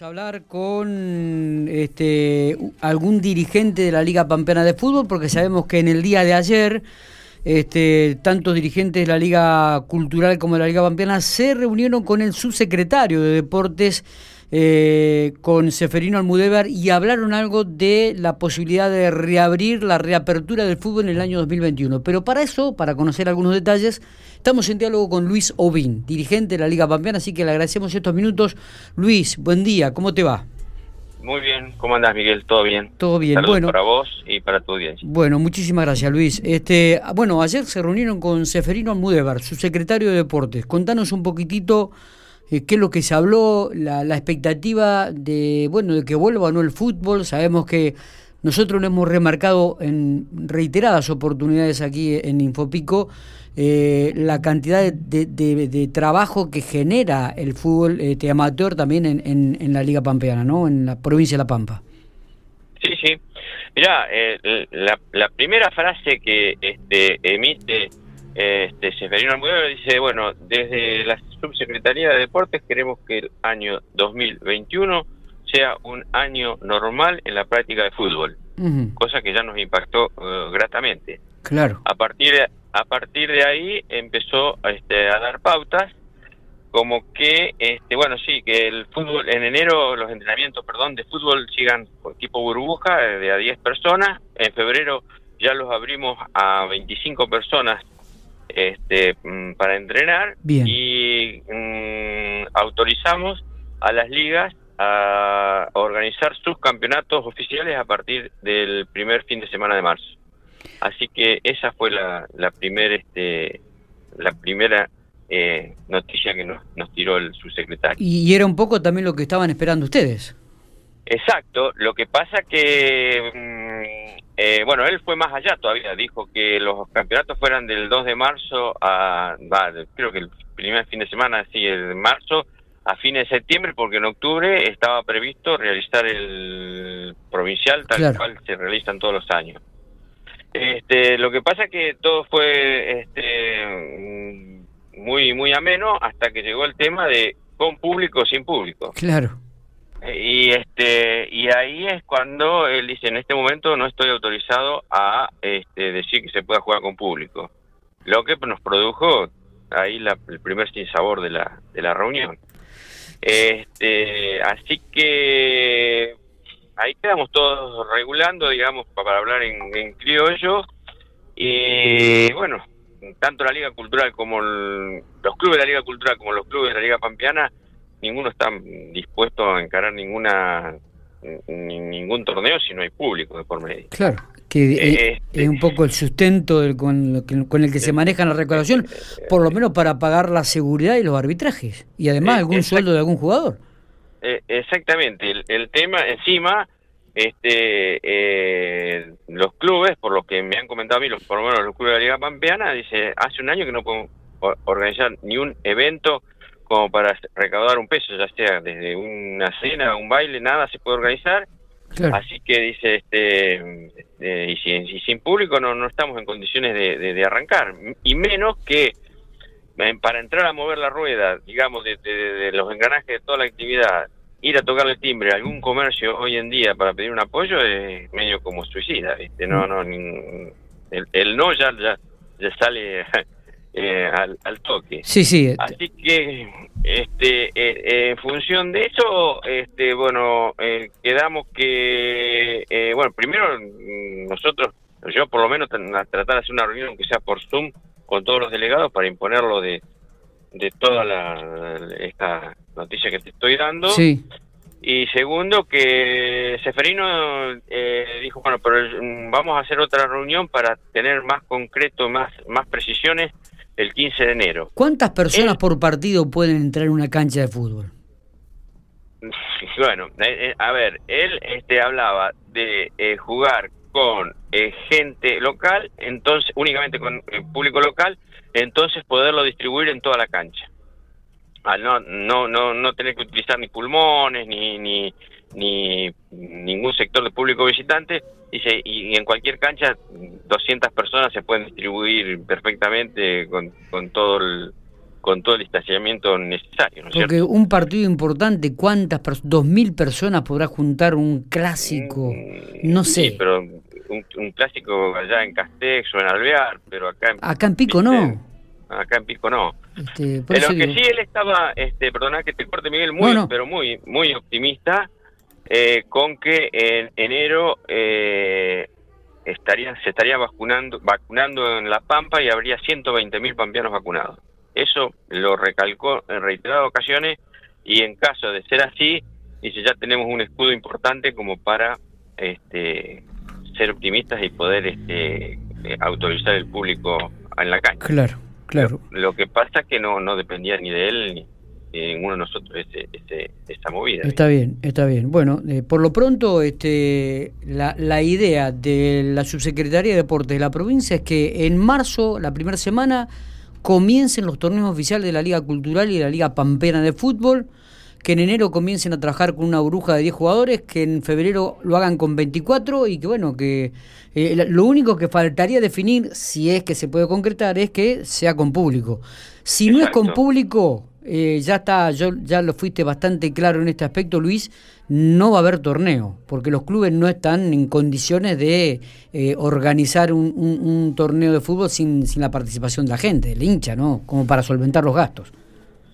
Hablar con este, algún dirigente de la Liga Pampeana de Fútbol, porque sabemos que en el día de ayer, este, tantos dirigentes de la Liga Cultural como de la Liga Pampeana se reunieron con el subsecretario de Deportes, eh, con Seferino Almudévar, y hablaron algo de la posibilidad de reabrir la reapertura del fútbol en el año 2021. Pero para eso, para conocer algunos detalles, Estamos en diálogo con Luis Ovín, dirigente de la Liga Pampeana, así que le agradecemos estos minutos. Luis, buen día, ¿cómo te va? Muy bien, ¿cómo andás Miguel? ¿Todo bien? Todo bien, bueno. para vos y para tu audiencia. Bueno, muchísimas gracias Luis. Este, bueno, ayer se reunieron con Seferino Almudévar, su secretario de Deportes. Contanos un poquitito qué es lo que se habló, la, expectativa de, bueno, de que vuelva o no el fútbol. Sabemos que nosotros lo hemos remarcado en reiteradas oportunidades aquí en Infopico eh, la cantidad de, trabajo que genera el fútbol este, amateur también en, en, la Liga Pampeana, ¿no? En la provincia de La Pampa. Sí, sí. Mira, eh, la, la, primera frase que este, emite este, Seferino Almudévar dice, bueno, desde la Subsecretaría de Deportes queremos que el año 2021 sea un año normal en la práctica de fútbol, cosa que ya nos impactó eh, gratamente. Claro. A partir de, a partir de ahí empezó este, a dar pautas como que, este, bueno, sí, que el fútbol, en enero los entrenamientos, perdón, de fútbol sigan con tipo burbuja de a 10 personas, en febrero ya los abrimos a 25 personas este, mm, para entrenar y mm, autorizamos a las ligas a organizar sus campeonatos oficiales a partir del primer fin de semana de marzo. Así que esa fue la, la primera este, la primera eh, noticia que nos, nos tiró el subsecretario. Y era un poco también lo que estaban esperando ustedes. Exacto, lo que pasa que, mm, eh, bueno, él fue más allá todavía, dijo que los campeonatos fueran del 2 de marzo a, creo que el primer fin de semana, sí, el marzo, a fines de septiembre, porque en octubre estaba previsto realizar el provincial tal cual se realizan todos los años. Este, lo que pasa es que todo fue este, muy muy ameno hasta que llegó el tema de con público o sin público. Claro. Y este y ahí es cuando él dice en este momento no estoy autorizado a este, decir que se pueda jugar con público. Lo que nos produjo ahí el primer sinsabor de la de la reunión. Este, así que ahí quedamos todos regulando, digamos, para hablar en, criollo. Y bueno, tanto la Liga Cultural como los clubes de la Liga Cultural como los clubes de la Liga Pampeana, ninguno está dispuesto a encarar ninguna ningún torneo si no hay público de por medio. Claro, que es, este, un poco el sustento con, el que se maneja la recaudación, por lo menos para pagar la seguridad y los arbitrajes, y además algún sueldo de algún jugador. Eh, exactamente, el, tema encima, este, eh, los clubes, por lo que me han comentado a mí, los, por lo menos los clubes de la Liga Pampeana, dice, hace un año que no podemos organizar ni un evento como para recaudar un peso, ya sea desde una cena, un baile, nada se puede organizar. Así que dice, este, eh, y, sin público no, no estamos en condiciones de arrancar, y menos que para entrar a mover la rueda, digamos, de, los engranajes de toda la actividad, ir a tocarle el timbre a algún comercio hoy en día para pedir un apoyo es medio como suicida, ¿viste? No, no, el, no ya, ya, sale eh, al, toque. Sí, sí. Así que, este, eh, en función de eso, este, bueno, eh, quedamos que, bueno, primero nosotros, yo por lo menos tratar de hacer una reunión que sea por Zoom con todos los delegados para imponerlo de, de toda la, esta noticia que te estoy dando. Sí. Y segundo, que Seferino eh, dijo, bueno, pero mm, vamos a hacer otra reunión para tener más concreto, más, más precisiones el 15 de enero. ¿Cuántas personas por partido pueden entrar en una cancha de fútbol? Bueno, eh, eh, a ver, él este, hablaba de jugar con eh, gente local, entonces únicamente con el público local, entonces poderlo distribuir en toda la cancha. Al no no no no tener que utilizar ni pulmones ni ni ni ningún sector de público visitante dice y en cualquier cancha 200 personas se pueden distribuir perfectamente con, con todo el con todo el distanciamiento necesario. ¿no Porque un partido importante, ¿cuántas personas? ¿Dos mil personas podrá juntar un clásico? Mm, no sé. Sí, pero un, clásico allá en Castex o en Alvear, pero acá en, acá en Pico no. Acá en Pico no. Este, pero que sí él estaba, este, perdona que te corte Miguel, muy, pero muy, muy optimista eh, con que en enero eh, estaría, se estaría vacunando, vacunando en La Pampa y habría 120 mil pampeanos vacunados. Eso lo recalcó en reiteradas ocasiones y en caso de ser así, dice ya tenemos un escudo importante como para este, ser optimistas y poder este, autorizar el público en la calle. Claro, claro. Lo, que pasa es que no, no dependía ni de él ni ninguno de nosotros ese, ese, esa movida. Está bien, está bien. Bueno, eh, por lo pronto este, la, la idea de la Subsecretaría de Deportes de la provincia es que en marzo, la primera semana, comiencen los torneos oficiales de la Liga Cultural y de la Liga Pampera de Fútbol, que en enero comiencen a trabajar con una bruja de 10 jugadores, que en febrero lo hagan con 24 y que bueno, que eh, lo único que faltaría definir, si es que se puede concretar, es que sea con público. Si no es con público, eh, ya está, yo ya lo fuiste bastante claro en este aspecto, Luis, no va a haber torneo, porque los clubes no están en condiciones de eh, organizar un, torneo de fútbol sin, la participación de la gente, del hincha, ¿no? Como para solventar los gastos.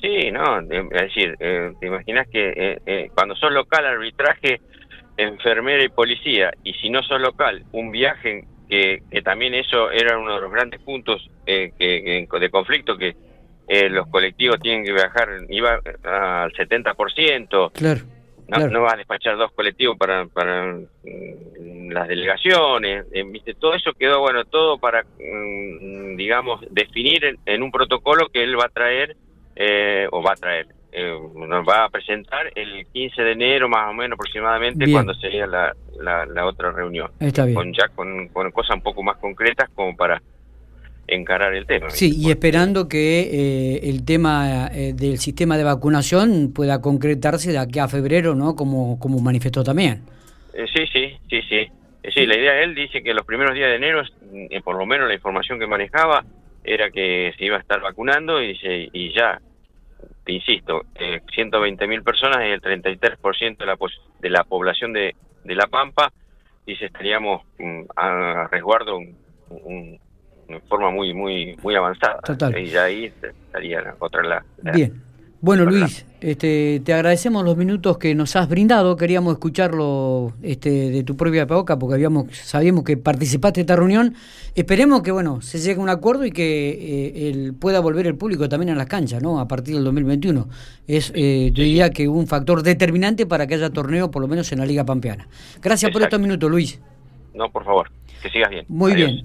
Sí, no, es decir, eh, te imaginas que cuando sos local, arbitraje, enfermera y policía, y si no sos local, un viaje, que, que también eso era uno de los grandes puntos que, de conflicto que eh, los colectivos tienen que viajar, iba al 70%. Claro. No, no vas a despachar dos colectivos para, para mm, las delegaciones, eh, ¿viste? todo eso quedó bueno, todo para, mm, digamos, definir en, un protocolo que él va a traer, eh, o va a traer, nos va a presentar el 15 de enero más o menos aproximadamente cuando sería la, la, otra reunión. Está bien. Con, ya con, con cosas un poco más concretas como para encarar el tema. Sí, y esperando que eh, el tema eh, del sistema de vacunación pueda concretarse de aquí a febrero, ¿no? Como, como manifestó también. Eh, sí, sí, sí, sí. Sí, la idea de él dice que los primeros días de enero, por lo menos la información que manejaba, era que se iba a estar vacunando y, y ya, te insisto, 120 mil personas y el 33% de la, de la población de, de La Pampa, dice estaríamos mm, a resguardo un de forma muy muy muy avanzada. Total. Y ahí estaría otra la, Bien. Bueno, Luis, este, te agradecemos los minutos que nos has brindado. Queríamos escucharlo este, de tu propia boca porque habíamos, sabíamos que participaste en esta reunión. Esperemos que bueno se llegue a un acuerdo y que eh, pueda volver el público también a las canchas ¿no? a partir del 2021. Es, eh, yo diría que un factor determinante para que haya torneo, por lo menos en la Liga Pampeana. Gracias por estos minutos, Luis. No, por favor. Que sigas bien. Muy bien.